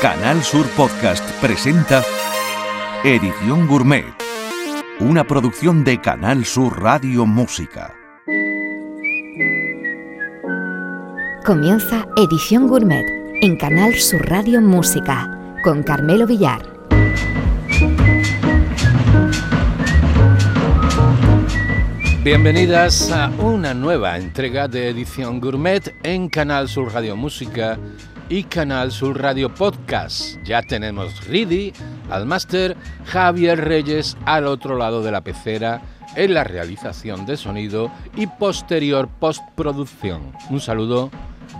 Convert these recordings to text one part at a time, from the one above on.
Canal Sur Podcast presenta Edición Gourmet, una producción de Canal Sur Radio Música. Comienza Edición Gourmet en Canal Sur Radio Música con Carmelo Villar. Bienvenidas a una nueva entrega de Edición Gourmet en Canal Sur Radio Música y Canal Sur Radio Podcast. Ya tenemos Ridi al máster, Javier Reyes al otro lado de la pecera en la realización de sonido y posterior postproducción. Un saludo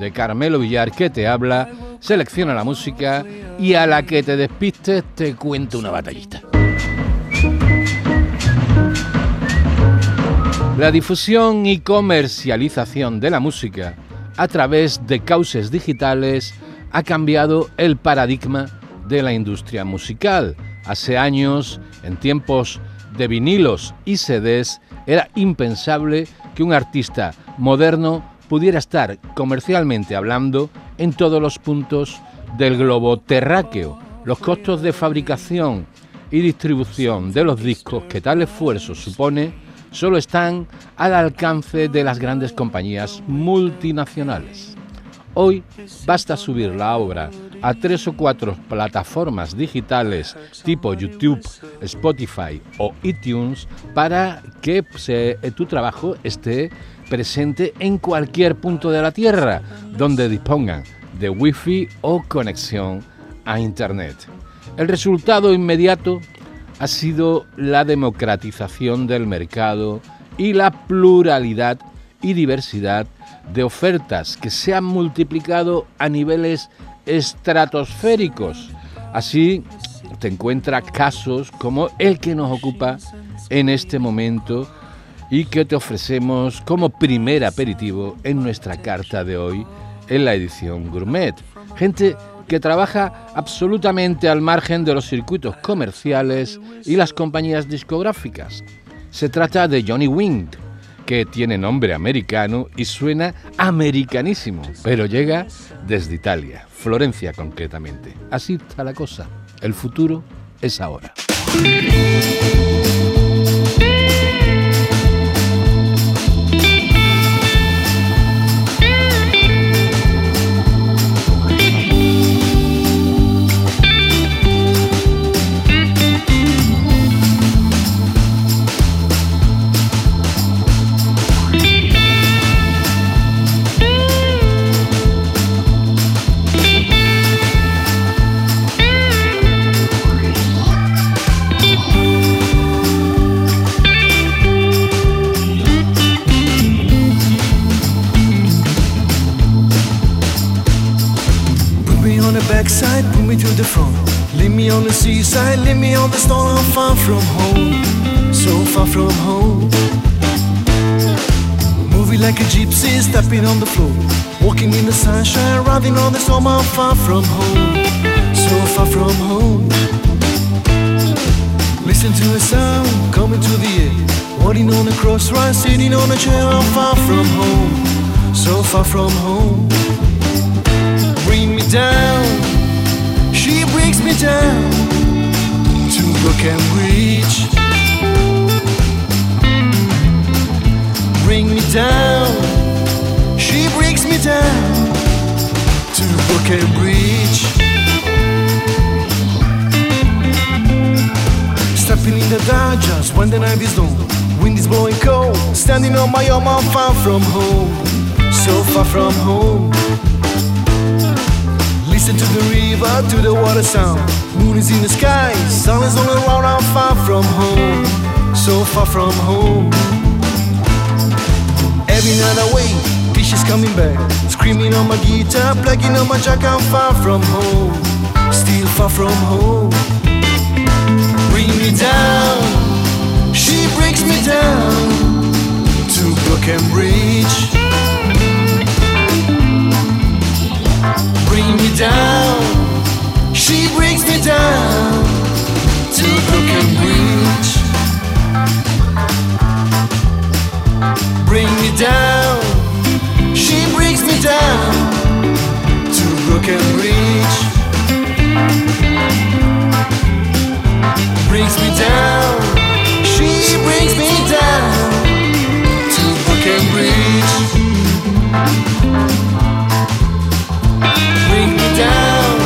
de Carmelo Villar que te habla, selecciona la música y a la que te despistes te cuento una batallita. La difusión y comercialización de la música a través de cauces digitales ha cambiado el paradigma de la industria musical. Hace años, en tiempos de vinilos y CDs, era impensable que un artista moderno pudiera estar comercialmente hablando en todos los puntos del globo terráqueo. Los costos de fabricación y distribución de los discos que tal esfuerzo supone solo están al alcance de las grandes compañías multinacionales. Hoy basta subir la obra a tres o cuatro plataformas digitales tipo YouTube, Spotify o iTunes para que tu trabajo esté presente en cualquier punto de la Tierra donde dispongan de Wi-Fi o conexión a Internet. El resultado inmediato ha sido la democratización del mercado y la pluralidad y diversidad de ofertas que se han multiplicado a niveles estratosféricos. Así te encuentras casos como el que nos ocupa en este momento y que te ofrecemos como primer aperitivo en nuestra carta de hoy en la edición gourmet. Gente que trabaja absolutamente al margen de los circuitos comerciales y las compañías discográficas. Se trata de Johnny Wind, que tiene nombre americano y suena americanísimo, pero llega desde Italia, Florencia concretamente. Así está la cosa. El futuro es ahora. Seaside, leave me on the stone. I'm far from home, so far from home. Moving like a gypsy, stepping on the floor. Walking in the sunshine, riding on the storm. I'm far from home, so far from home. Listen to a sound coming to the air. Walking on a crossroads, sitting on a chair. I'm far from home, so far from home. Bring me down, she brings me down people can reach. Bring me down, she brings me down to book and reach. Stepping in the dark just when the night is done. Wind is blowing cold, standing on my own, I'm far from home, so far from home. Listen to the river, to the water sound. Moon is in the sky, sun is all around. I'm far from home, so far from home. Every night I wait, dishes coming back. Screaming on my guitar, plugging on my jack. I'm far from home, still far from home. Bring me down, she breaks me down to she brings me down to broken reach. Bring me down. She brings me down to broken reach. Brings me down. She brings me down to broken reach. Bring me down.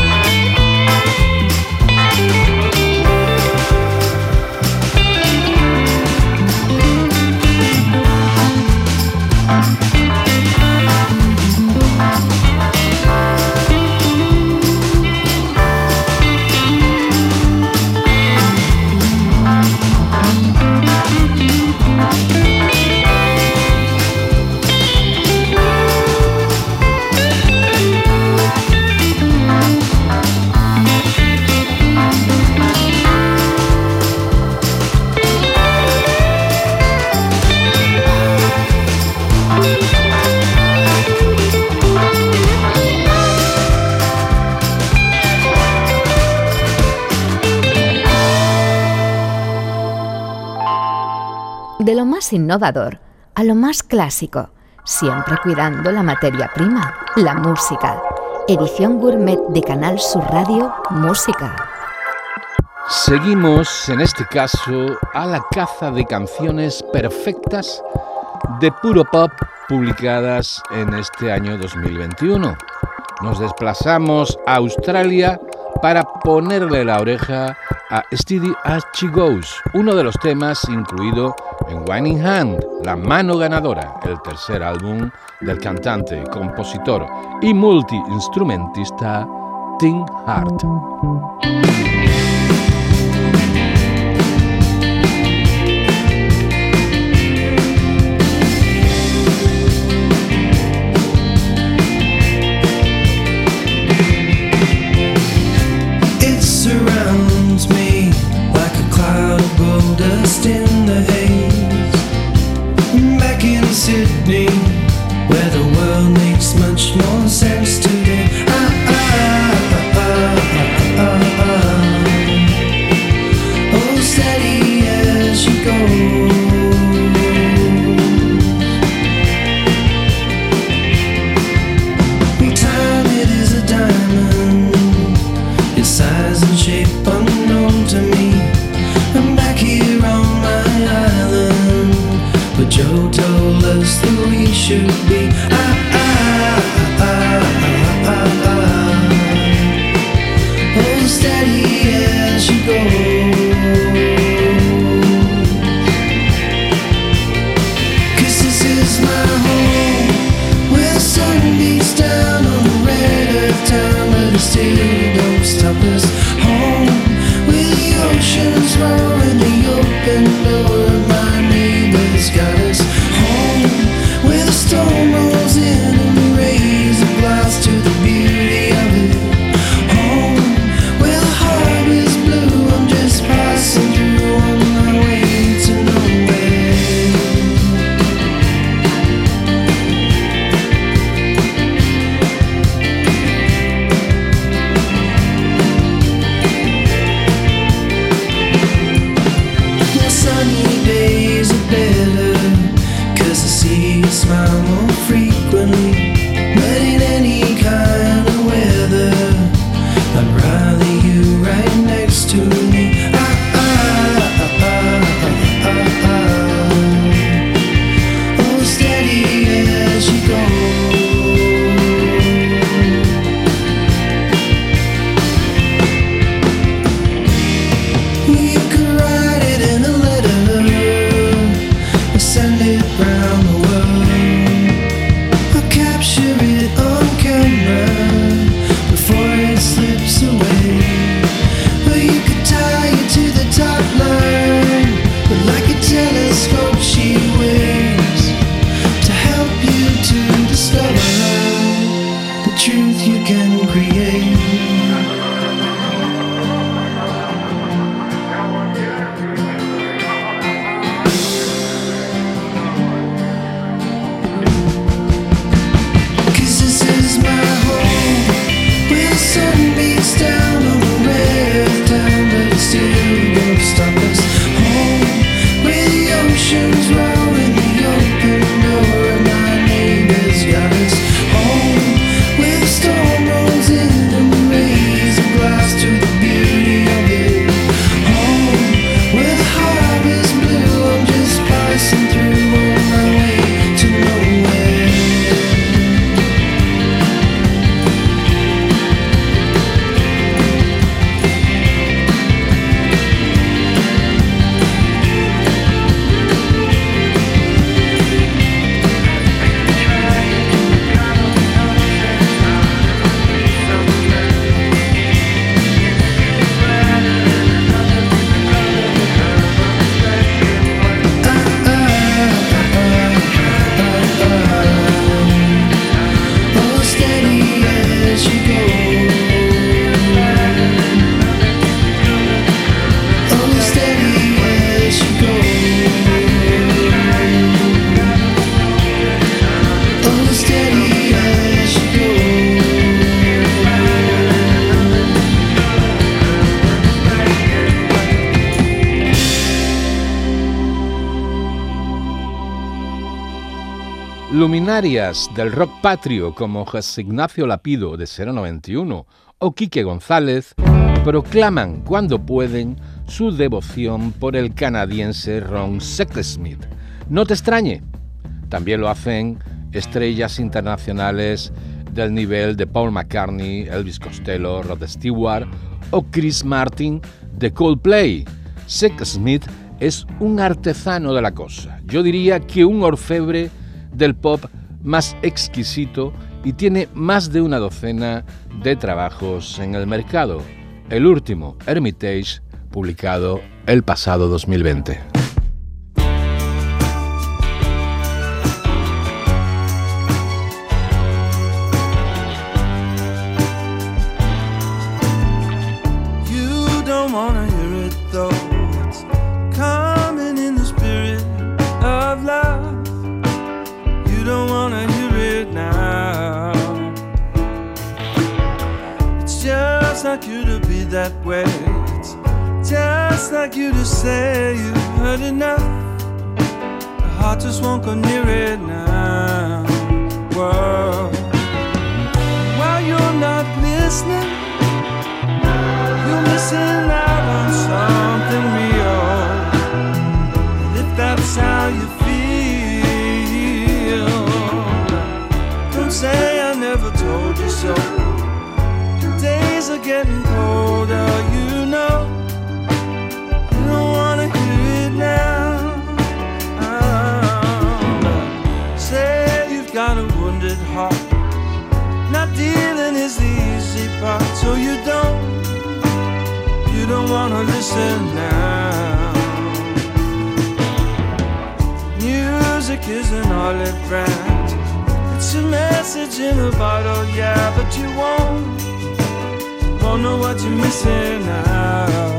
innovador a lo más clásico, siempre cuidando la materia prima, la música. Edición gourmet de Canal Sur Radio Música. Seguimos, en este caso, a la caza de canciones perfectas de puro pop publicadas en este año 2021. Nos desplazamos a Australia para ponerle la oreja a Steady As She Goes, uno de los temas incluido en Whining Hand, La Mano Ganadora, el tercer álbum del cantante, compositor y multiinstrumentista Tim Hart. Luminarias del rock patrio como José Ignacio Lapido de 091 o Quique González proclaman cuando pueden su devoción por el canadiense Ron Sexsmith. No te extrañe, también lo hacen estrellas internacionales del nivel de Paul McCartney, Elvis Costello, Rod Stewart o Chris Martin de Coldplay. Sexsmith es un artesano de la cosa, yo diría que un orfebre del pop más exquisito y tiene más de una docena de trabajos en el mercado. El último, Hermitage, publicado el pasado 2020. That way. It's just like you to say you heard enough. The heart just won't go near it now. Whoa. While you're not listening, you're missing out on something real. And if that's how you feel, don't say I never told you so days are getting colder, you know. You don't wanna hear it now. Oh, say you've got a wounded heart. Not dealing is the easy part, so you don't, you don't wanna listen now. Music is an olive branch. It's a message in a bottle, yeah, but you won't don't know what you're missing out.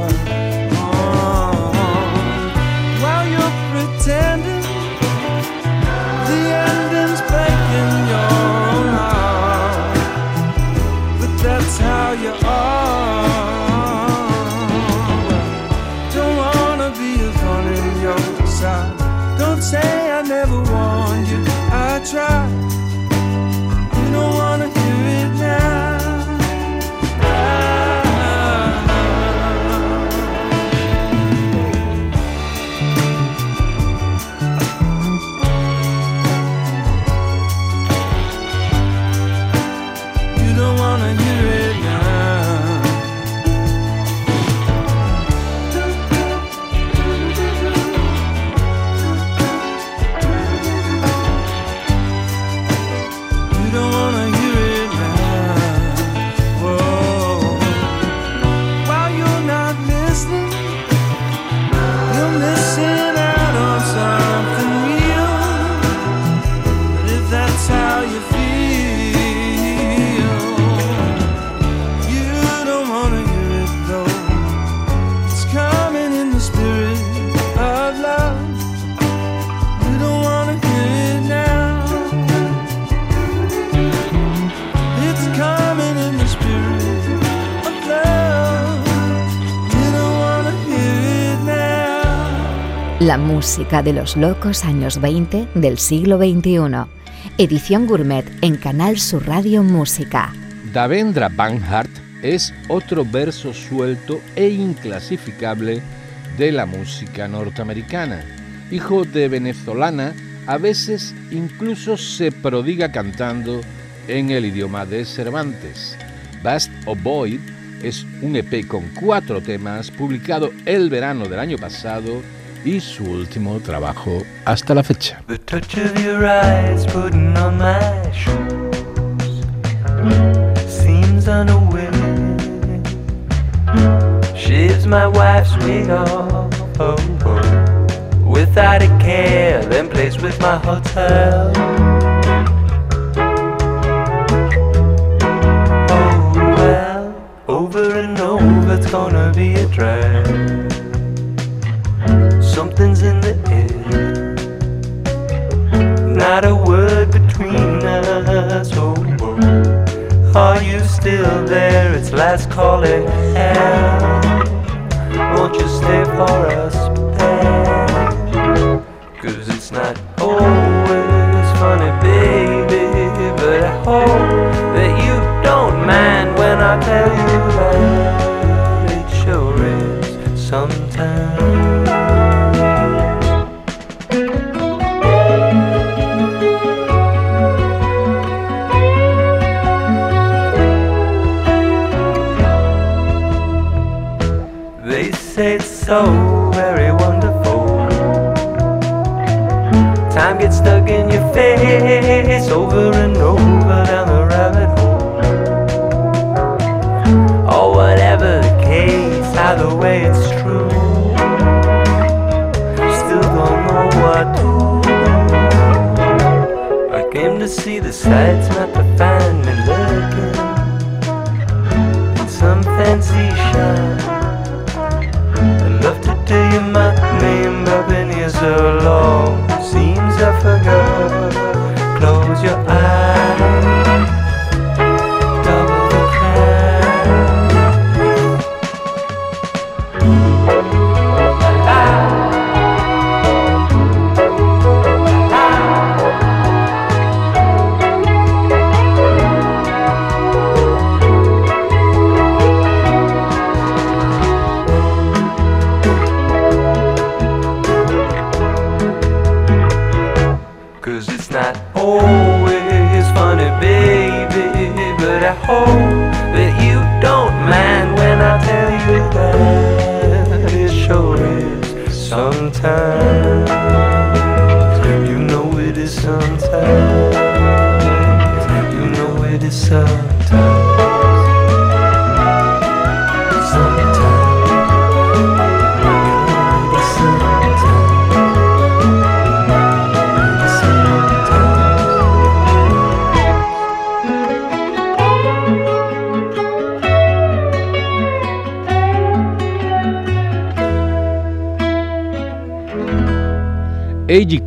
La música de los locos años 20 del siglo XXI. Edición Gourmet en Canal Sur Radio Música. Davendra Banhart es otro verso suelto e inclasificable de la música norteamericana. Hijo de venezolana, a veces incluso se prodiga cantando en el idioma de Cervantes. Bast of Boyd es un EP con cuatro temas publicado el verano del año pasado y su último trabajo hasta la fecha. The touch of your eyes putting on my shoes seems unaware. Shaves my wife's wig off oh, oh, without a care, then plays with my hotel. Oh well, over and over, it's gonna be a drag. Not a word between us. Oh. Are you still there? It's last call calling hell. Won't you stay for us there? Cause it's not always funny. baby, but I hope that you don't mind when I tell you that it sure is sometimes. So very wonderful. Time gets stuck in your face over and over down the rabbit hole. Or whatever the case, either way it's true. Still don't know what to do. I came to see the sights, not the find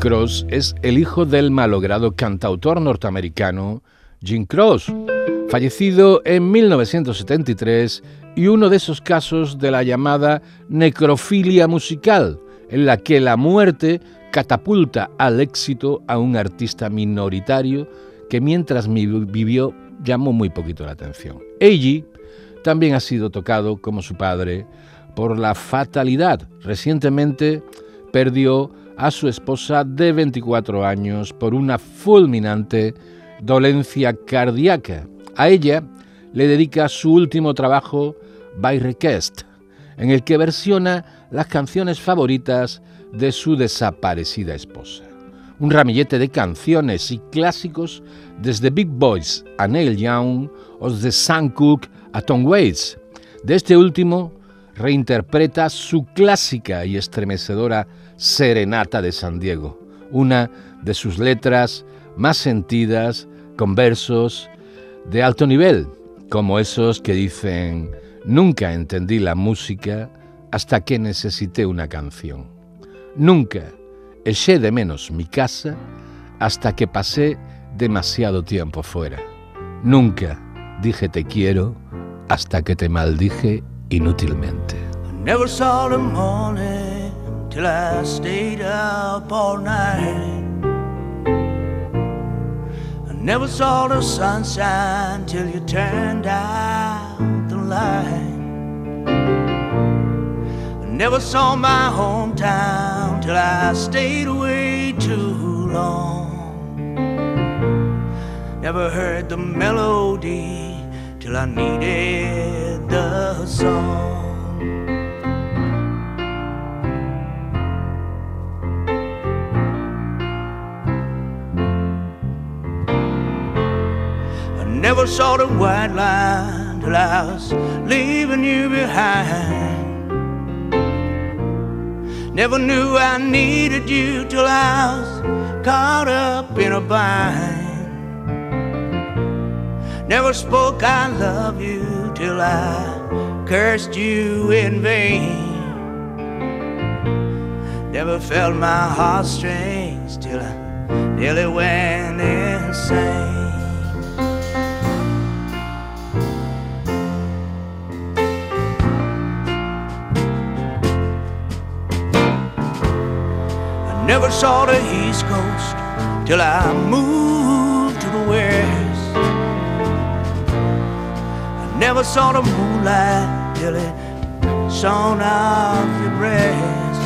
Cross es el hijo del malogrado cantautor norteamericano Jim Cross, fallecido en 1973 y uno de esos casos de la llamada necrofilia musical, en la que la muerte catapulta al éxito a un artista minoritario que mientras mi- vivió llamó muy poquito la atención. A.G. también ha sido tocado, como su padre, por la fatalidad. Recientemente perdió a su esposa de 24 años por una fulminante dolencia cardíaca. A ella le dedica su último trabajo, By Request, en el que versiona las canciones favoritas de su desaparecida esposa. Un ramillete de canciones y clásicos desde Big Boys a Neil Young o de Sam Cooke a Tom Waits. De este último reinterpreta su clásica y estremecedora Serenata de San Diego, una de sus letras más sentidas, con versos de alto nivel, como esos que dicen, nunca entendí la música hasta que necesité una canción. Nunca eché de menos mi casa hasta que pasé demasiado tiempo fuera. Nunca dije te quiero hasta que te maldije inútilmente. Never saw morning till I stayed up all night. I never saw the sunshine till you turned out the light. I never saw my hometown till I stayed away too long. Never heard the melody till I needed the song. Never saw the white line till I was leaving you behind. Never knew I needed you till I was caught up in a bind. Never spoke I love you till I cursed you in vain. Never felt my heartstrings till I nearly went insane. Never saw the East Coast till I moved to the west. I never saw the moonlight till it shone off your breast.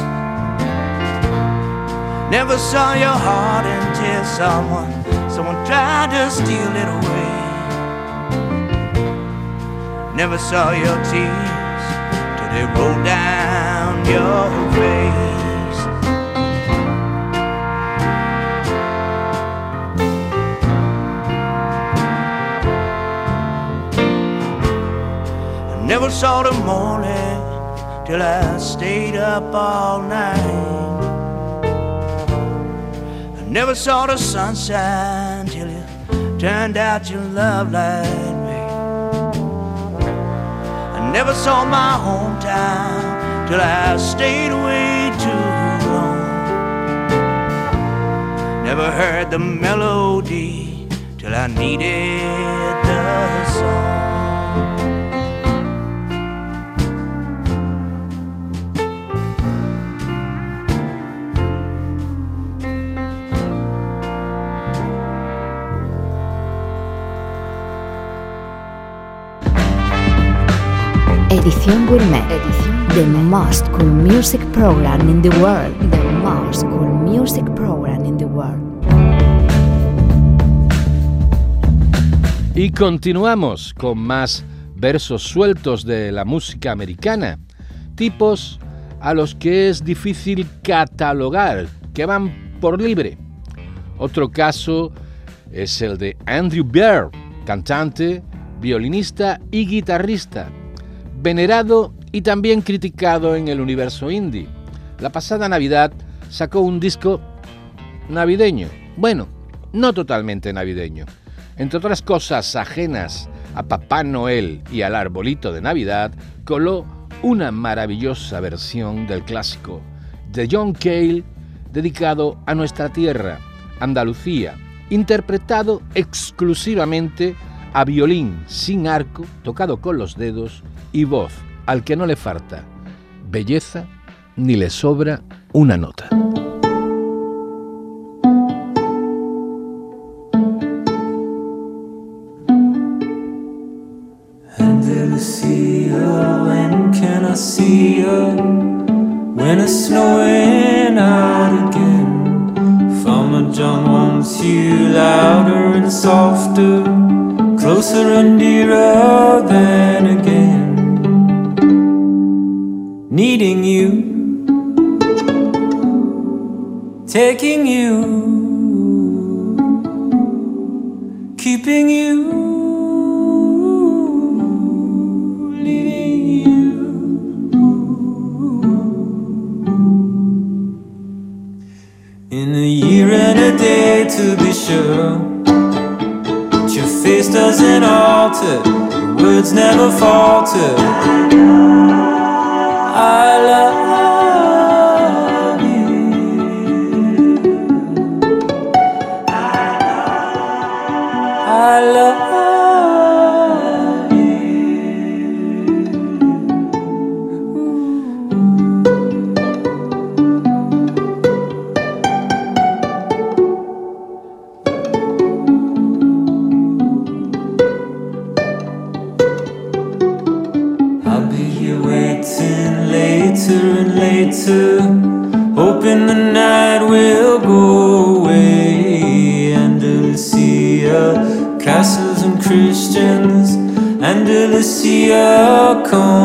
Never saw your heart until someone, someone tried to steal it away. Never saw your tears till they rolled down your face. Never saw the morning till I stayed up all night. I never saw the sunshine till you turned out your love light, babe. I never saw my hometown till I stayed away too long. Never heard the melody till I needed the song. Edición Gourmet. The most cool music program in the world. The most cool music program in the world. Y continuamos con más versos sueltos de la música americana, tipos a los que es difícil catalogar, que van por libre. Otro caso es el de Andrew Bear, cantante, violinista y guitarrista, venerado y también criticado en el universo indie. La pasada Navidad sacó un disco navideño, bueno, no totalmente navideño. Entre otras cosas ajenas a Papá Noel y al arbolito de Navidad, coló una maravillosa versión del clásico de John Cale dedicado a nuestra tierra, Andalucía, interpretado exclusivamente a violín sin arco, tocado con los dedos y voz al que no le falta belleza ni le sobra una nota. Softer, closer and dearer than again. Needing you, taking you, keeping you. In a year and a day to be sure But your face doesn't alter Your words never falter I love cool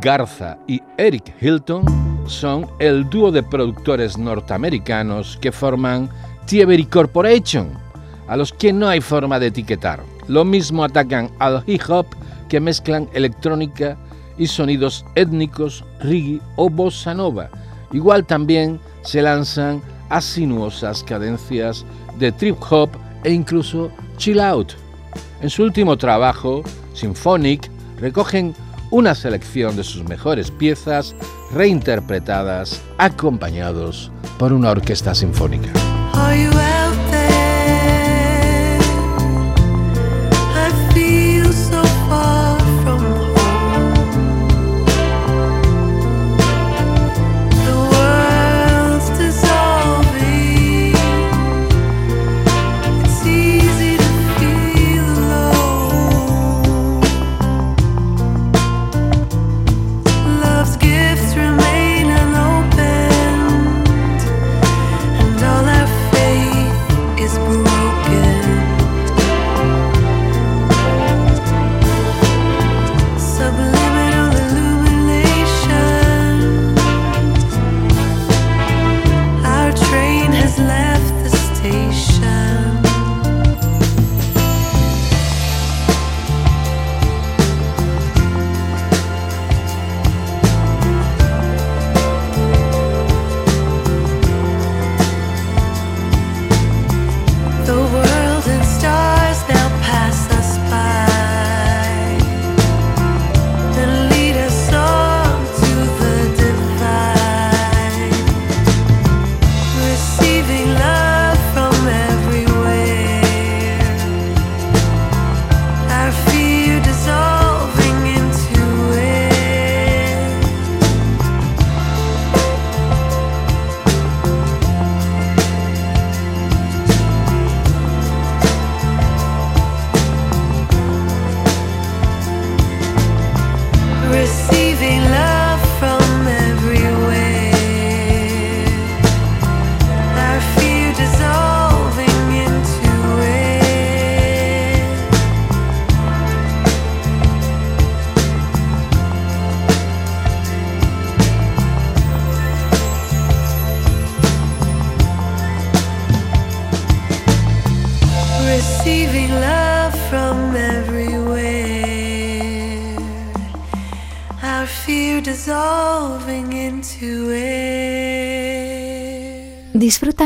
Garza y Eric Hilton son el dúo de productores norteamericanos que forman Thievery Corporation, a los que no hay forma de etiquetar. Lo mismo atacan al hip hop que mezclan electrónica y sonidos étnicos, reggae o bossa nova. Igual también se lanzan a sinuosas cadencias de trip hop e incluso chill out. En su último trabajo, Symphonic, recogen una selección de sus mejores piezas reinterpretadas, acompañados por una orquesta sinfónica.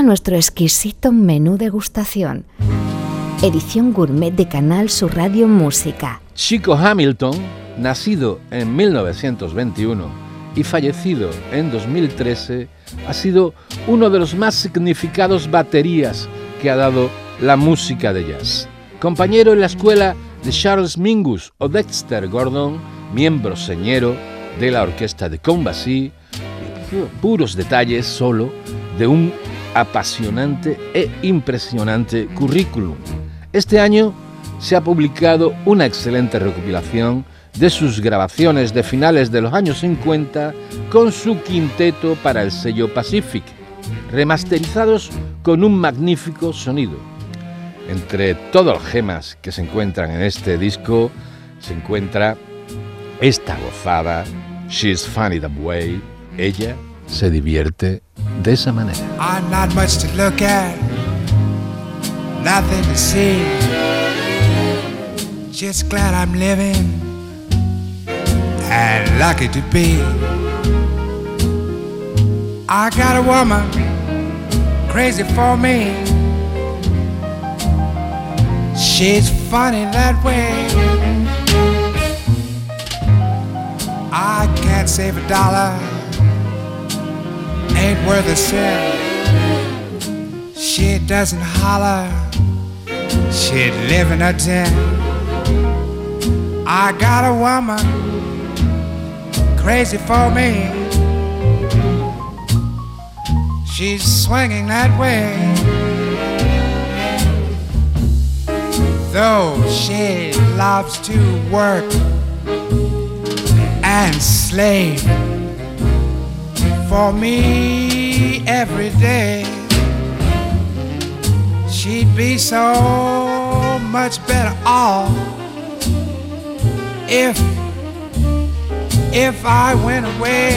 Nuestro exquisito menú degustación. Edición gourmet de Canal Sur Radio Música. Chico Hamilton, nacido en 1921 y fallecido en 2013, ha sido uno de los más significados baterías que ha dado la música de jazz. Compañero en la escuela de Charles Mingus o Dexter Gordon, miembro señero de la orquesta de Combasí, puros detalles solo de un apasionante e impresionante currículum. Este año se ha publicado una excelente recopilación de sus grabaciones de finales de los años 50 con su quinteto para el sello Pacific, remasterizados con un magnífico sonido. Entre todos los gemas que se encuentran en este disco se encuentra esta gozada, She's Funny That Way, ella se divierte de esa manera. I'm not much to look at, nothing to see. Just glad I'm living and lucky to be. I got a woman crazy for me. She's funny that way. I can't save a dollar ain't worth a cent. She doesn't holler, she'd live in a tent. I got a woman crazy for me. She's swinging that way. Though she loves to work and slave for me every day. She'd be so much better off if if I went away.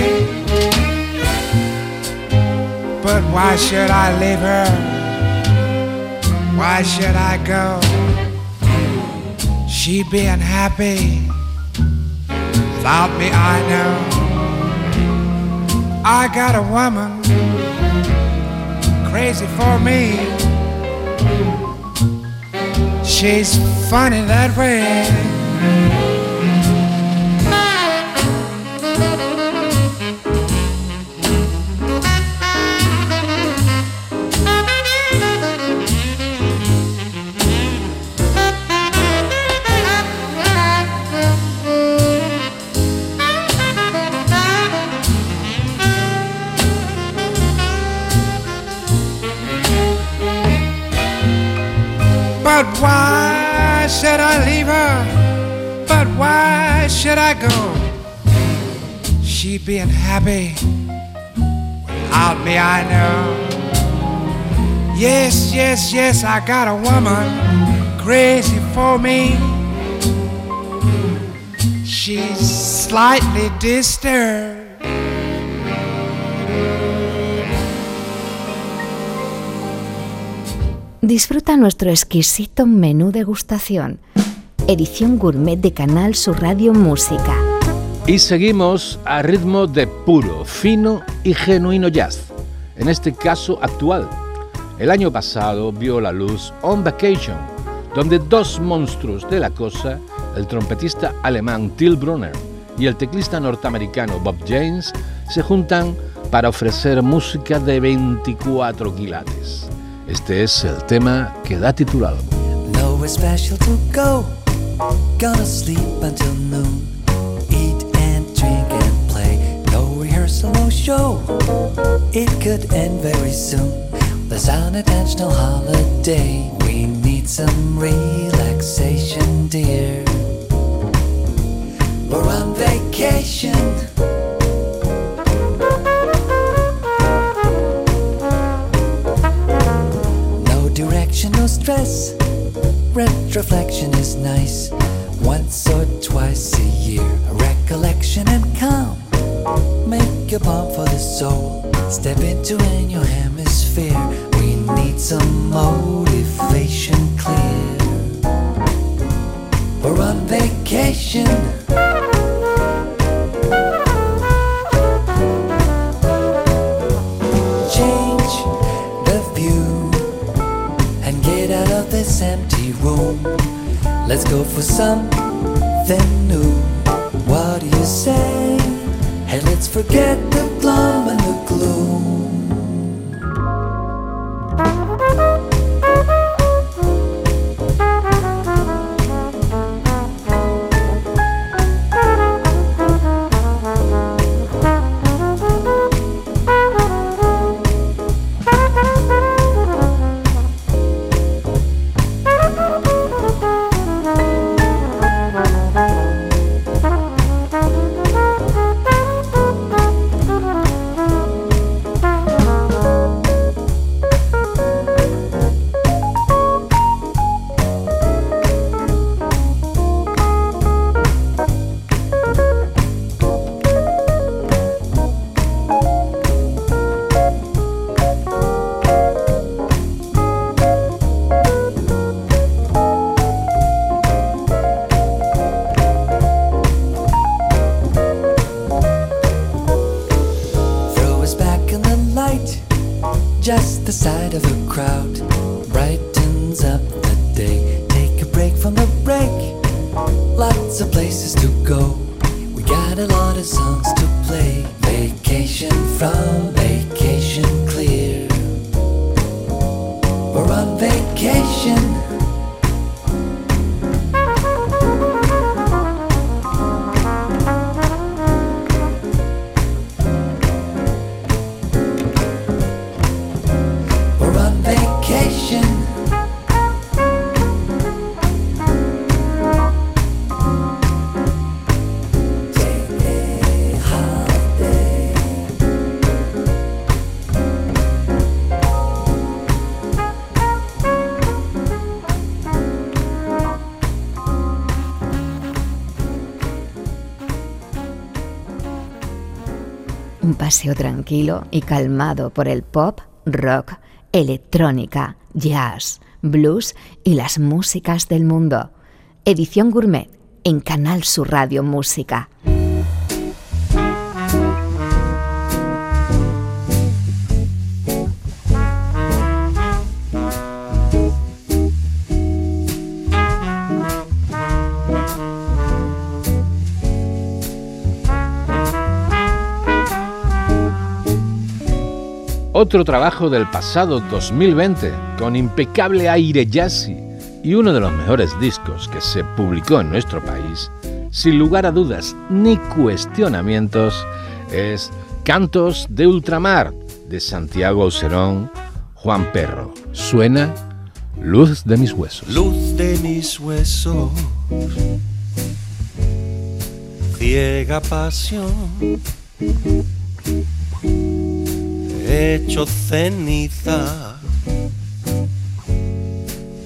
But why should I leave her? Why should I go? She being happy without me, I know. I got a woman crazy for me. She's funny that way. Why should I go? She being happy without me, I know. Yes, yes, yes, I got a woman crazy for me. She's slightly disturbed. Disfruta nuestro exquisito menú degustación. Edición gourmet de Canal Sur Radio Música. Y seguimos a ritmo de puro, fino y genuino jazz, en este caso actual. El año pasado vio la luz On Vacation, donde dos monstruos de la cosa, el trompetista alemán Till Brunner y el teclista norteamericano Bob James, se juntan para ofrecer música de 24 quilates. Este es el tema que da título al Gonna sleep until noon. Eat and drink and play. No rehearsal, no show. It could end very soon. There's unintentional holiday. We need some relaxation, dear. We're on vacation. Of places to go. Paseo tranquilo y calmado por el pop, rock, electrónica, jazz, blues y las músicas del mundo. Edición Gourmet en Canal Sur Radio Música. Otro trabajo del pasado 2020, con impecable aire jazzy y uno de los mejores discos que se publicó en nuestro país, sin lugar a dudas ni cuestionamientos, es Cantos de Ultramar de Santiago Oserón, Juan Perro. Suena Luz de mis huesos. Luz de mis huesos, ciega pasión hecho ceniza.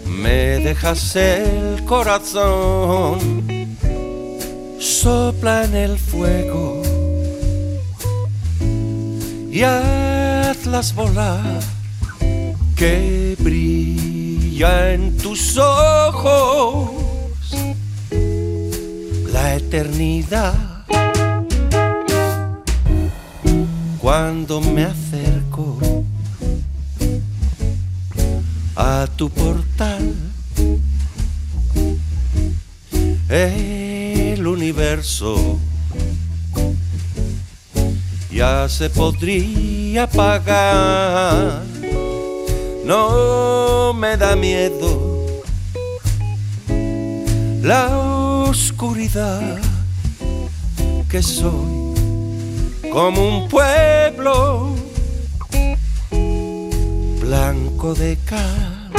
Me dejas el corazón, sopla en el fuego y hazlas volar, que brilla en tus ojos la eternidad cuando me a tu portal. El universo ya se podría apagar. No me da miedo la oscuridad que soy como un pueblo blanco de cal.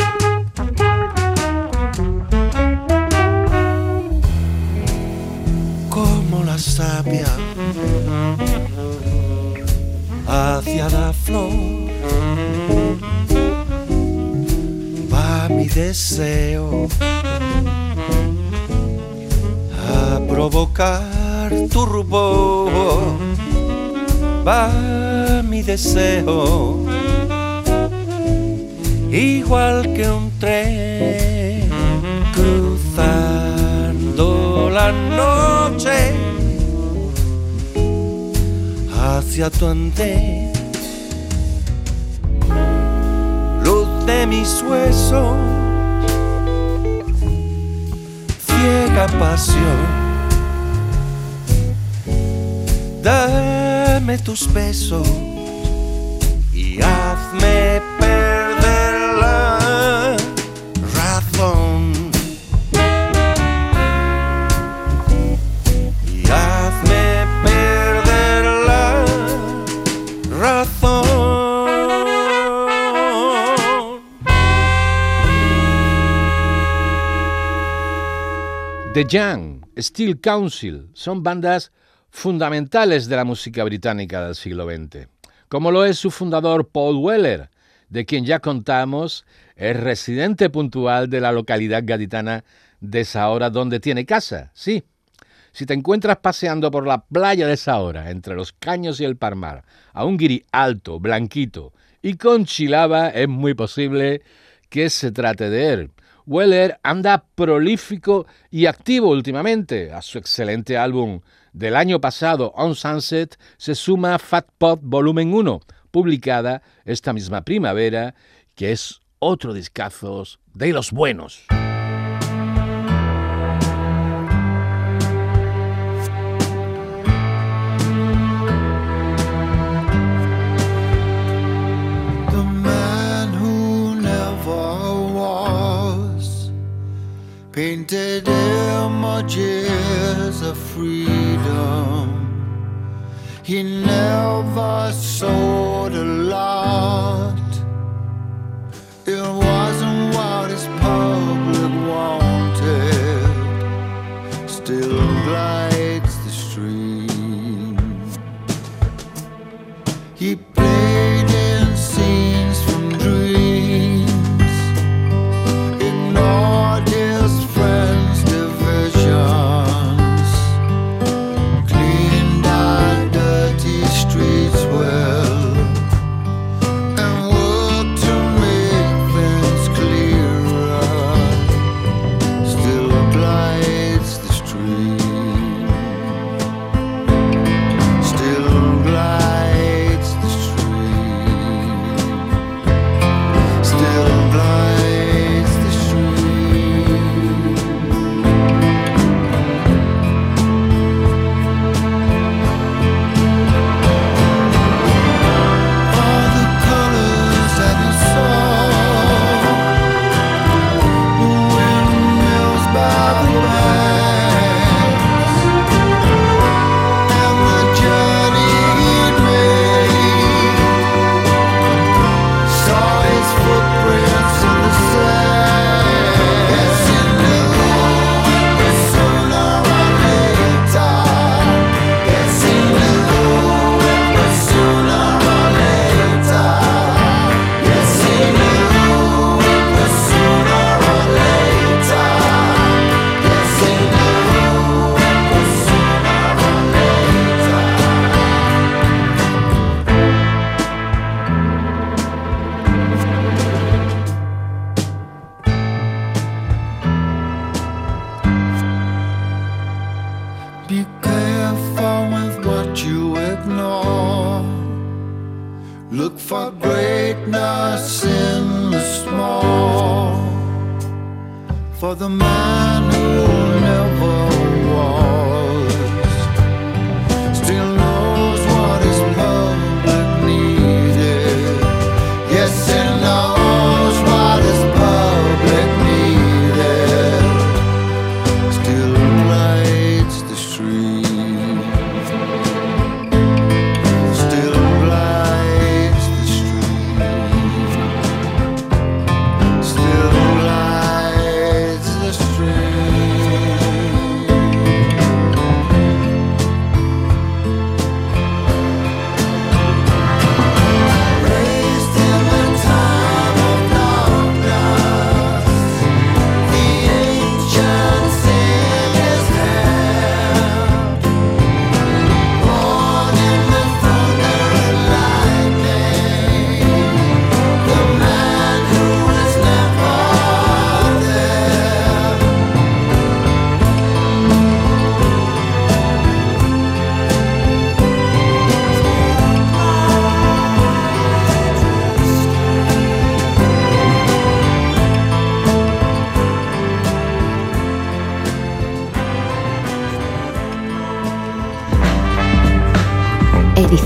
Como la sabia hacia la flor va mi deseo a provocar tu rubor va mi deseo, igual que un tren cruzando la noche hacia tu andén. Luz de mis huesos, ciega pasión. Dame tus besos y hazme The Young, Steel Council son bandas fundamentales de la música británica del siglo XX, como lo es su fundador Paul Weller, de quien ya contamos, es residente puntual de la localidad gaditana de Sahora, donde tiene casa, sí. Si te encuentras paseando por la playa de Sahora, entre los caños y el parmar, a un guiri alto, blanquito y con chilaba, es muy posible que se trate de él. Weller anda prolífico y activo últimamente. A su excelente álbum del año pasado, On Sunset, se suma Fat Pot Volumen 1, publicada esta misma primavera, que es otro discazo de los buenos. Painted images of freedom. He never sold a lot. It wasn't what his public wanted. Still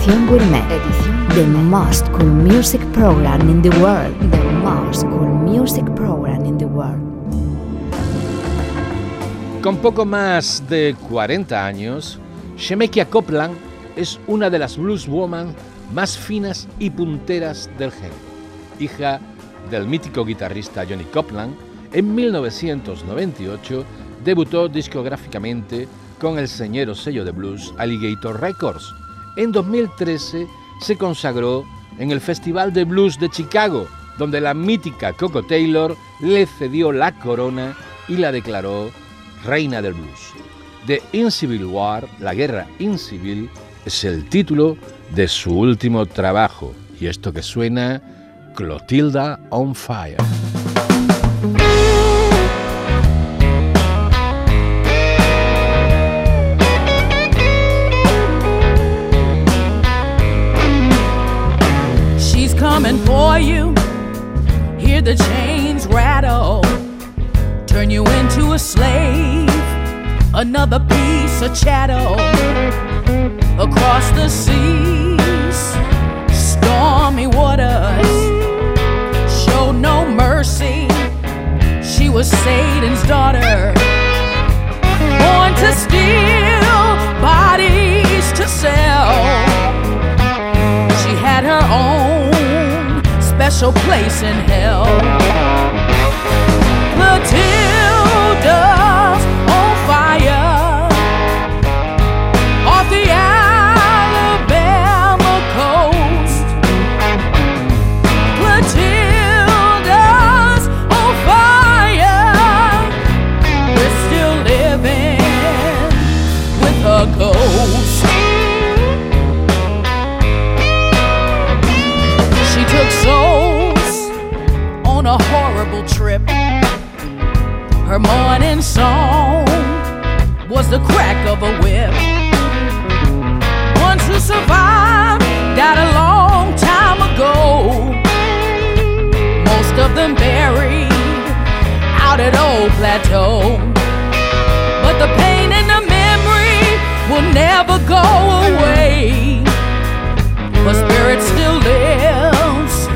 Edición Gourmet. The most cool music program in the world. The most cool music program in the world. Con poco más de 40 años, Shemekia Copeland es una de las blueswoman más finas y punteras del género. Hija del mítico guitarrista Johnny Copeland, en 1998 debutó discográficamente con el señero sello de blues Alligator Records. En 2013 se consagró en el Festival de Blues de Chicago, donde la mítica Coco Taylor le cedió la corona y la declaró reina del blues. The Incivil War, la guerra incivil, es el título de su último trabajo. Y esto que suena, Clotilda on Fire. Coming for you. Hear the chains rattle. Turn you into a slave. Another piece of chattel. Across the seas, stormy waters. Show no mercy. She was Satan's daughter. Born to steal, special place in hell. Her morning song was the crack of a whip. Ones who survived died a long time ago. Most of them buried out at Old Plateau. But the pain and the memory will never go away. Her spirit still lives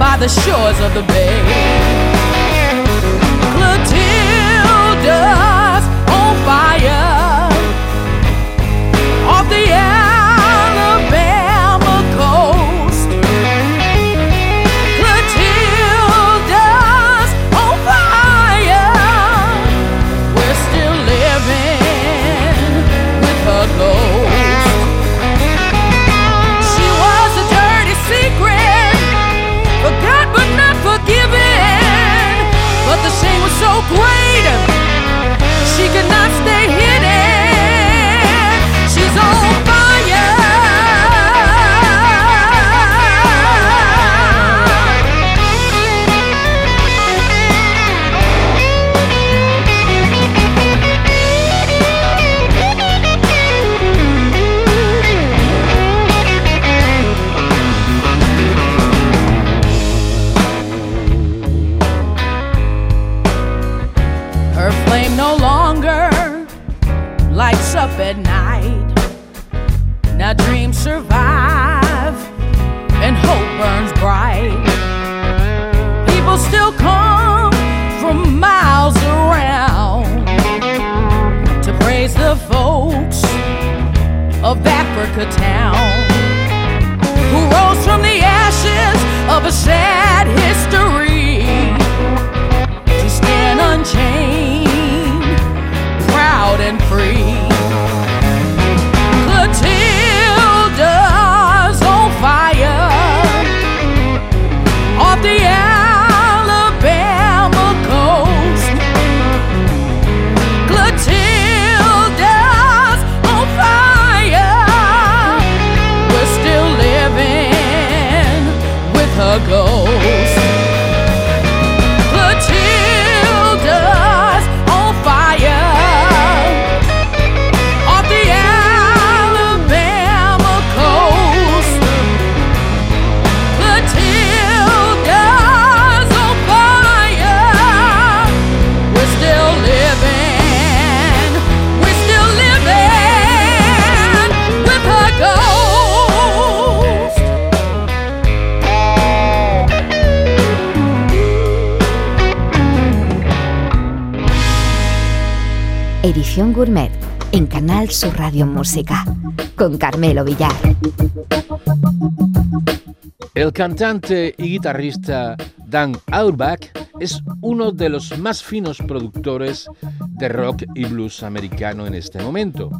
by the shores of the bay. Gourmet en Canal Sur Radio Música con Carmelo Villar. El cantante y guitarrista Dan Auerbach es uno de los más finos productores de rock y blues americano en este momento.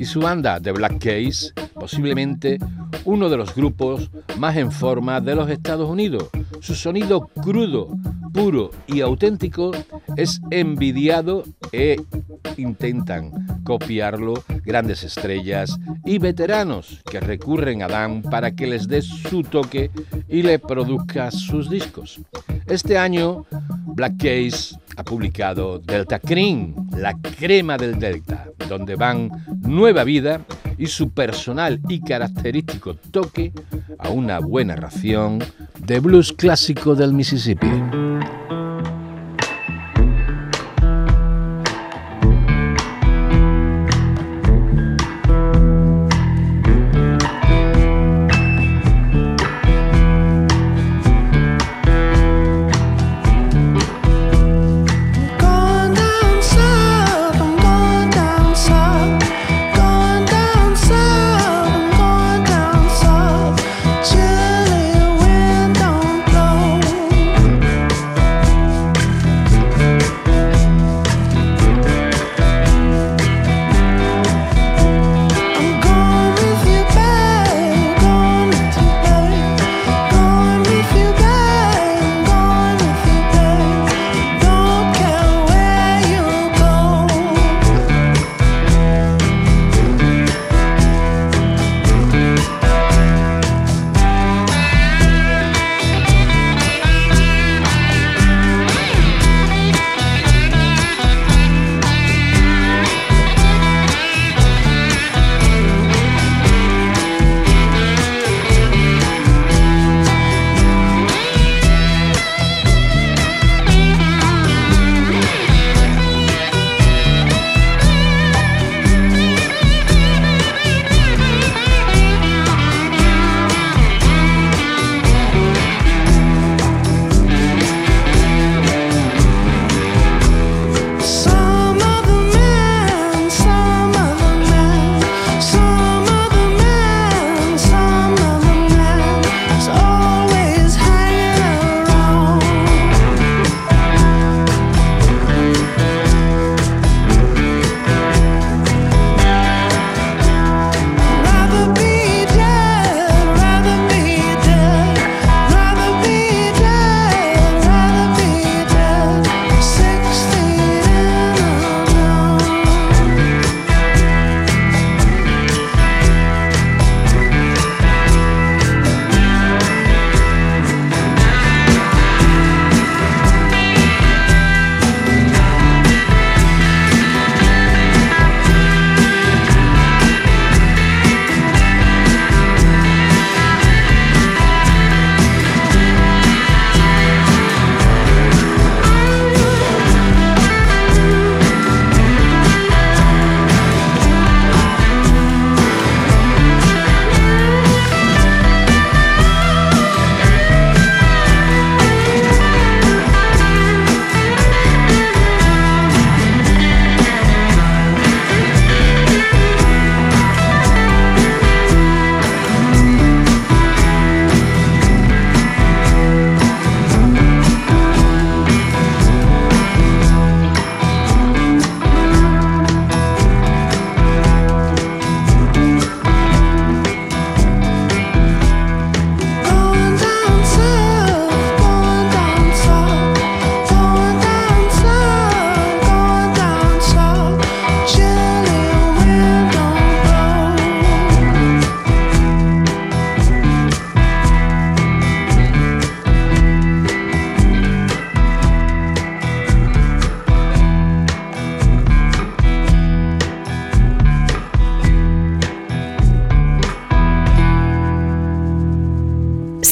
Y su banda, The Black Case, posiblemente uno de los grupos más en forma de los Estados Unidos. Su sonido crudo, puro y auténtico es envidiado e intentan copiarlo grandes estrellas y veteranos que recurren a Dan para que les dé su toque y le produzca sus discos. Este año, Black Case ha publicado Delta Cream, la crema del Delta, donde van nueva vida y su personal y característico toque a una buena ración de blues clásico del Mississippi.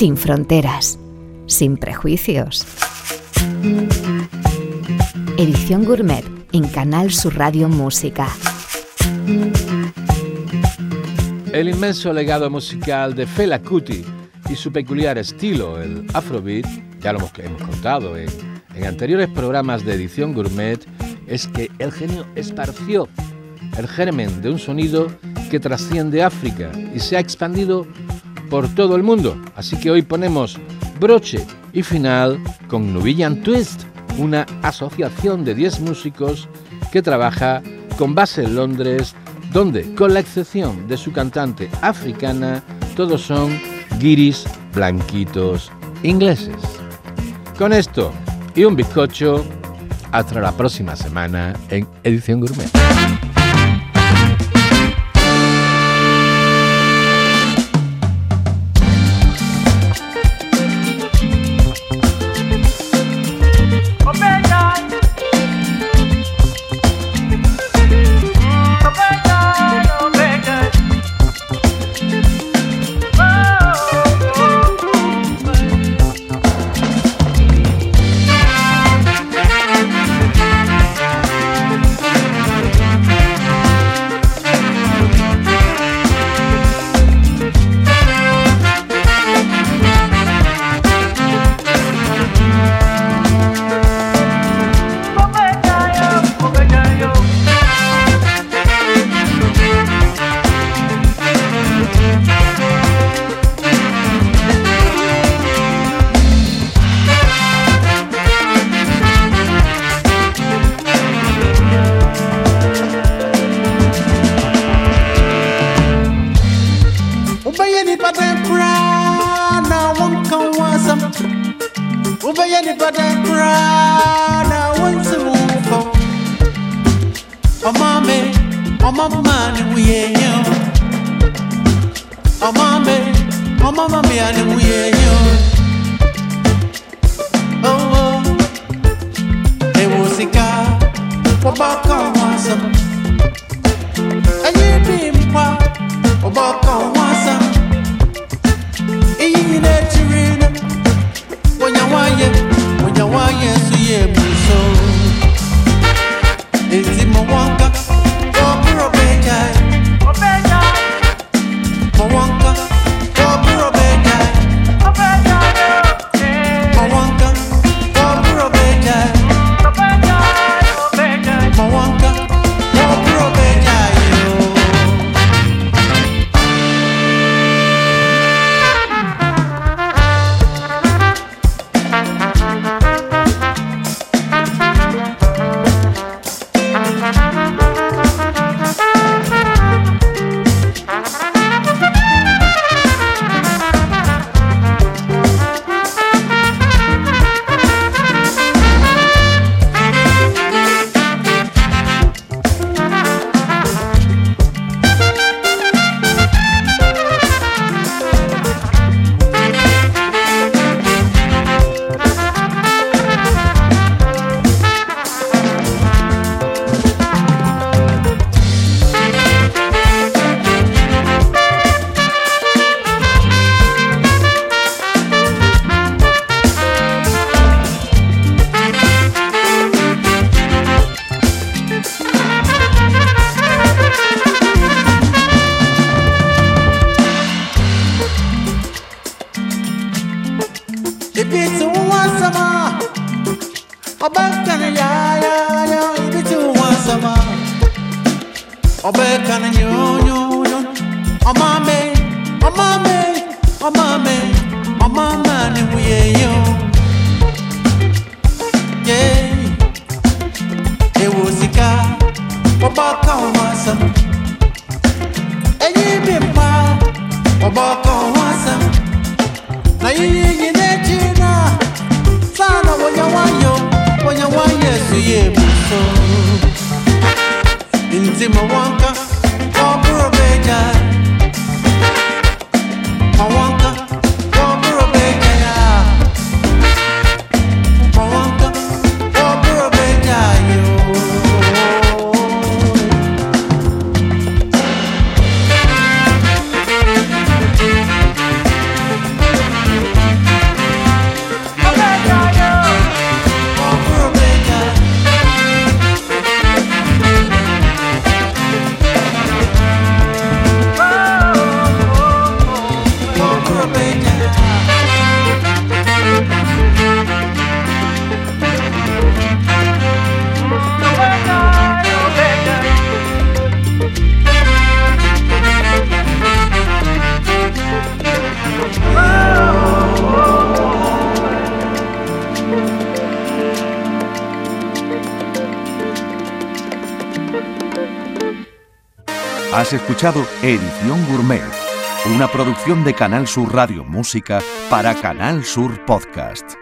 Sin fronteras, sin prejuicios. Edición Gourmet en Canal Sur Radio Música. El inmenso legado musical de Fela Kuti y su peculiar estilo, el Afrobeat, ya lo hemos, contado en, en anteriores programas de edición gourmet, es que el genio esparció el germen de un sonido que trasciende África y se ha expandido por todo el mundo. Así que hoy ponemos broche y final con Nubian Twist, una asociación de 10 músicos que trabaja con base en Londres, donde, con la excepción de su cantante africana, todos son guiris blanquitos ingleses. Con esto y un bizcocho, hasta la próxima semana en Edición Gourmet. ọkàn wọn sàn. Ẹyin bí mpa. Na yíyí yìí n'ekyí náà, sáà na wònyẹ wáyọ̀, wònyẹ wáyọ̀ Escuchado Edición Gourmet, una producción de Canal Sur Radio Música para Canal Sur Podcast.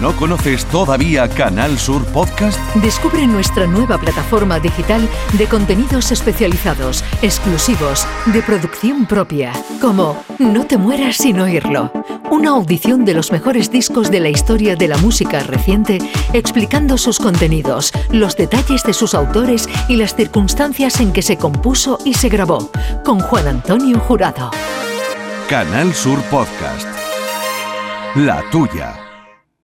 ¿No conoces todavía Canal Sur Podcast? Descubre nuestra nueva plataforma digital de contenidos especializados, exclusivos, de producción propia, como No te mueras sin oírlo, una audición de los mejores discos de la historia de la música reciente, explicando sus contenidos, los detalles de sus autores y las circunstancias en que se compuso y se grabó, con Juan Antonio Jurado. Canal Sur Podcast. La tuya.